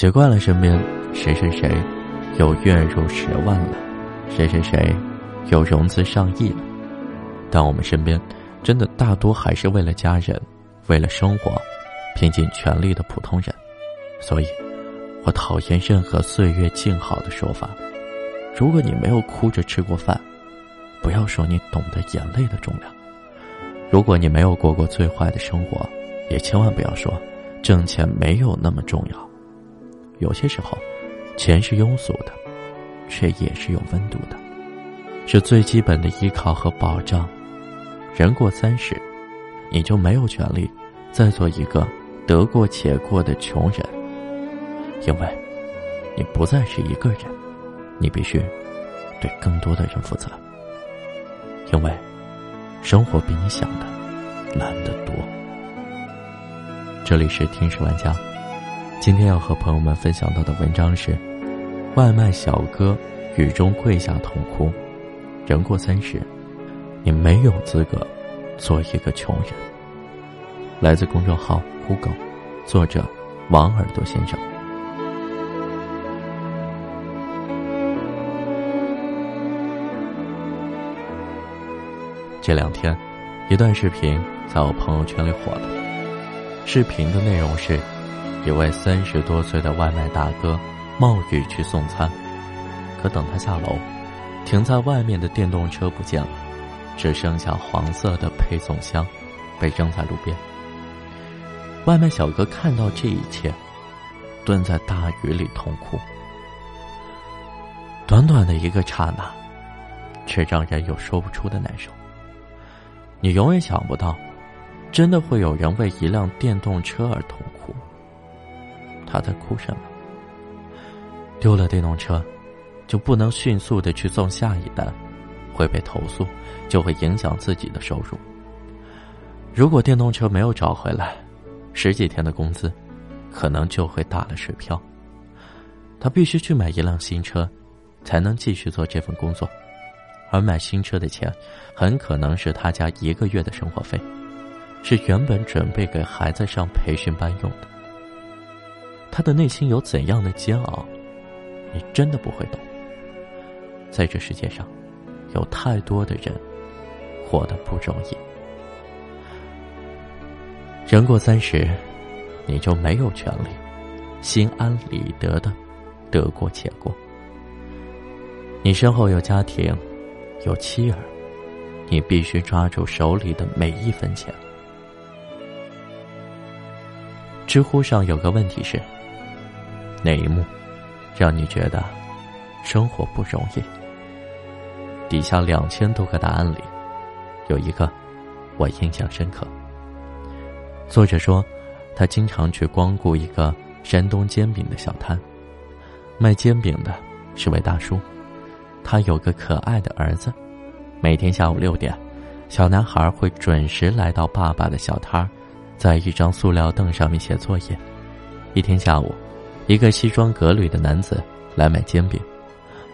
习惯了身边谁谁谁有月入十万了，谁谁谁有融资上亿了，但我们身边真的大多还是为了家人，为了生活，拼尽全力的普通人。所以，我讨厌任何岁月静好的说法。如果你没有哭着吃过饭，不要说你懂得眼泪的重量；如果你没有过过最坏的生活，也千万不要说挣钱没有那么重要。有些时候，钱是庸俗的，却也是有温度的，是最基本的依靠和保障。人过三十，你就没有权利再做一个得过且过的穷人，因为，你不再是一个人，你必须对更多的人负责。因为，生活比你想的难得多。这里是听史玩家，今天要和朋友们分享到的文章是：外卖小哥雨中跪下痛哭。人过三十，你没有资格做一个穷人。来自公众号“酷狗”，作者王耳朵先生。这两天，一段视频在我朋友圈里火了。视频的内容是，一位三十多岁的外卖大哥冒雨去送餐，可等他下楼，停在外面的电动车不见了，只剩下黄色的配送箱被扔在路边。外卖小哥看到这一切，蹲在大雨里痛哭。短短的一个刹那，却让人有说不出的难受。你永远想不到，真的会有人为一辆电动车而痛。他在哭什么？丢了电动车，就不能迅速的去送下一单，会被投诉，就会影响自己的收入。如果电动车没有找回来，十几天的工资，可能就会打了水漂。他必须去买一辆新车，才能继续做这份工作。而买新车的钱，很可能是他家一个月的生活费，是原本准备给孩子上培训班用的。他的内心有怎样的煎熬，你真的不会懂。在这世界上，有太多的人活得不容易。人过三十，你就没有权利心安理得的得过且过。你身后有家庭。有妻儿，你必须抓住手里的每一分钱。知乎上有个问题是：那一幕让你觉得生活不容易？底下两千多个答案里，有一个我印象深刻。作者说，他经常去光顾一个山东煎饼的小摊，卖煎饼的是位大叔。他有个可爱的儿子，每天下午六点，小男孩会准时来到爸爸的小摊，在一张塑料凳上面写作业。一天下午，一个西装革履的男子来买煎饼，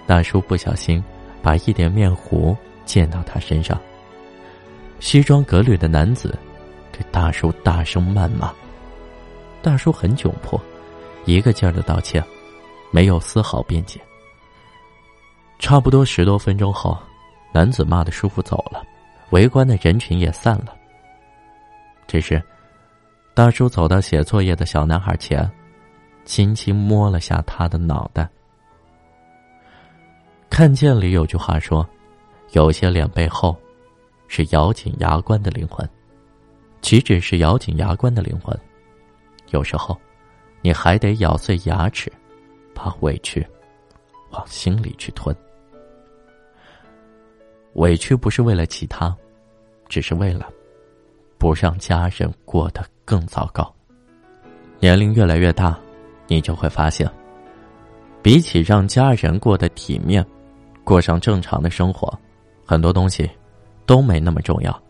大叔不小心把一点面糊溅到他身上。西装革履的男子对大叔大声谩骂，大叔很窘迫，一个劲儿的道歉，没有丝毫辩解。差不多十多分钟后，男子骂的叔父走了，围观的人群也散了。这时，大叔走到写作业的小男孩前，轻轻摸了下他的脑袋。看见里有句话说：“有些脸背后，是咬紧牙关的灵魂。”岂止是咬紧牙关的灵魂，有时候，你还得咬碎牙齿，把委屈往心里去吞。委屈不是为了其他，只是为了不让家人过得更糟糕。年龄越来越大，你就会发现，比起让家人过得体面，过上正常的生活，很多东西都没那么重要。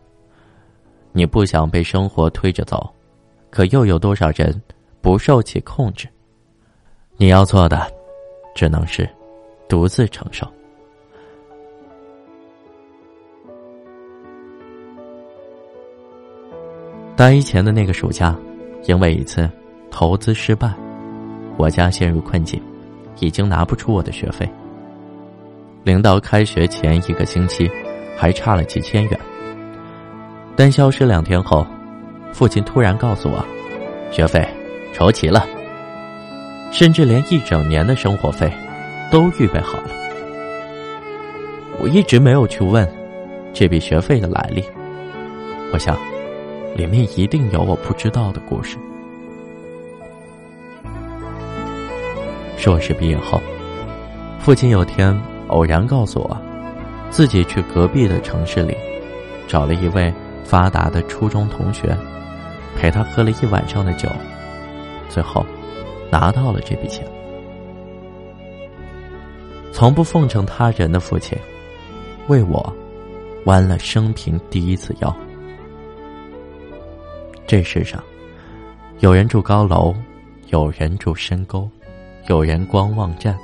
你不想被生活推着走，可又有多少人不受其控制？你要做的，只能是独自承受。大一前的那个暑假，因为一次投资失败，我家陷入困境，已经拿不出我的学费。临到开学前一个星期，还差了几千元。但消失两天后，父亲突然告诉我，学费筹齐了，甚至连一整年的生活费都预备好了。我一直没有去问这笔学费的来历，我想，里面一定有我不知道的故事。硕士毕业后，父亲有天偶然告诉我，自己去隔壁的城市里找了一位发达的初中同学，陪他喝了一晚上的酒，最后拿到了这笔钱。从不奉承他人的父亲，为我弯了生平第一次腰。这世上，有人住高楼，有人住深沟。有人光望站，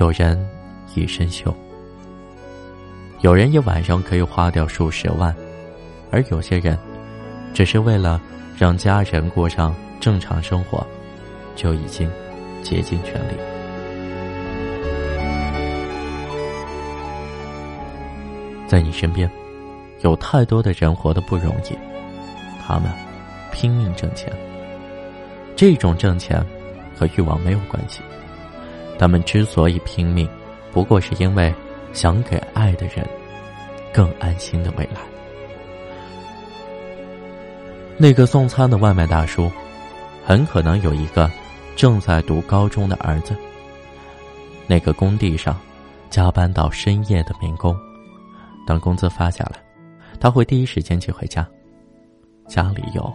有人一身锈，有人一晚上可以花掉数十万，而有些人，只是为了让家人过上正常生活，就已经竭尽全力。在你身边，有太多的人活得不容易，他们拼命挣钱，这种挣钱。和欲望没有关系，他们之所以拼命，不过是因为想给爱的人更安心的未来。那个送餐的外卖大叔，很可能有一个正在读高中的儿子。那个工地上加班到深夜的民工，等工资发下来，他会第一时间寄回家，家里有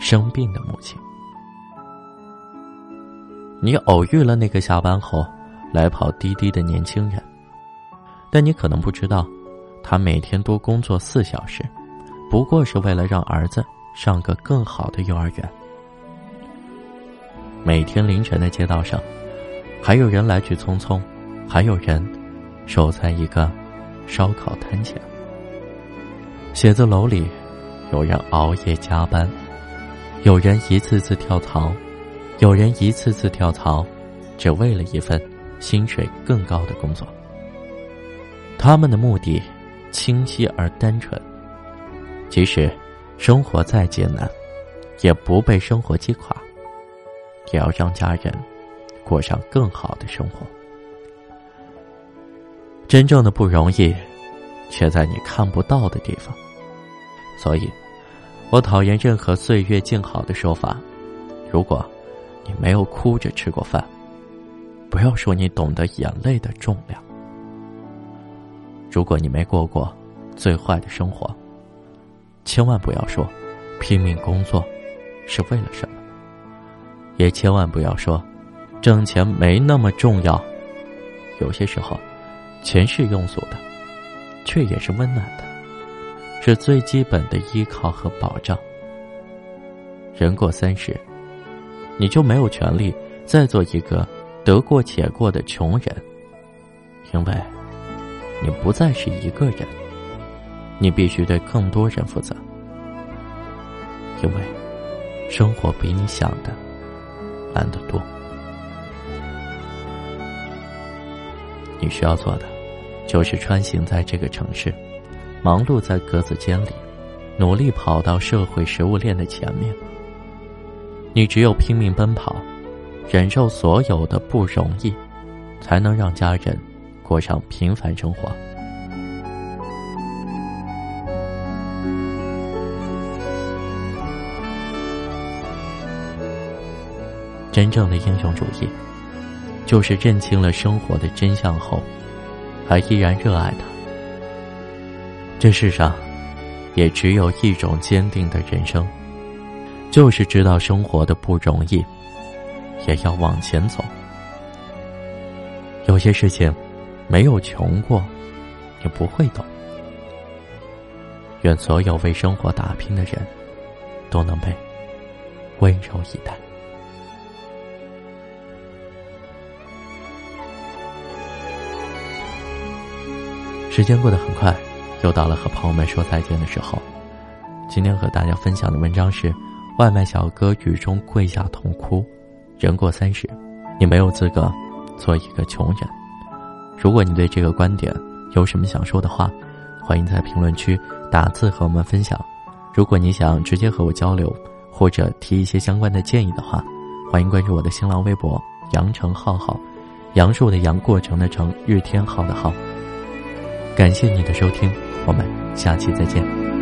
生病的母亲。你偶遇了那个下班后来跑滴滴的年轻人，但你可能不知道，他每天多工作四小时，不过是为了让儿子上个更好的幼儿园。每天凌晨的街道上，还有人来去匆匆，还有人守在一个烧烤摊前。写字楼里，有人熬夜加班，有人一次次跳槽。有人一次次跳槽，只为了一份薪水更高的工作。他们的目的清晰而单纯，即使生活再艰难，也不被生活击垮，也要让家人过上更好的生活。真正的不容易，却在你看不到的地方。所以，我讨厌任何“岁月静好”的说法。如果。你没有哭着吃过饭，不要说你懂得眼泪的重量。如果你没过过最坏的生活，千万不要说拼命工作是为了什么，也千万不要说挣钱没那么重要。有些时候，钱是庸俗的，却也是温暖的，是最基本的依靠和保障。人过三十。你就没有权利再做一个得过且过的穷人，因为，你不再是一个人，你必须对更多人负责，因为，生活比你想的难得多。你需要做的，就是穿行在这个城市，忙碌在格子间里，努力跑到社会食物链的前面。你只有拼命奔跑，忍受所有的不容易，才能让家人过上平凡生活。真正的英雄主义，就是认清了生活的真相后，还依然热爱它。这世上，也只有一种坚定的人生。就是知道生活的不容易，也要往前走。有些事情，没有穷过，你不会懂。愿所有为生活打拼的人，都能被温柔以待。时间过得很快，又到了和朋友们说再见的时候。今天和大家分享的文章是。外卖小哥雨中跪下痛哭，人过三十，你没有资格做一个穷人。如果你对这个观点有什么想说的话，欢迎在评论区打字和我们分享。如果你想直接和我交流，或者提一些相关的建议的话，欢迎关注我的新浪微博“羊城浩浩”，杨树的杨，过程的程，日天浩的浩。感谢你的收听，我们下期再见。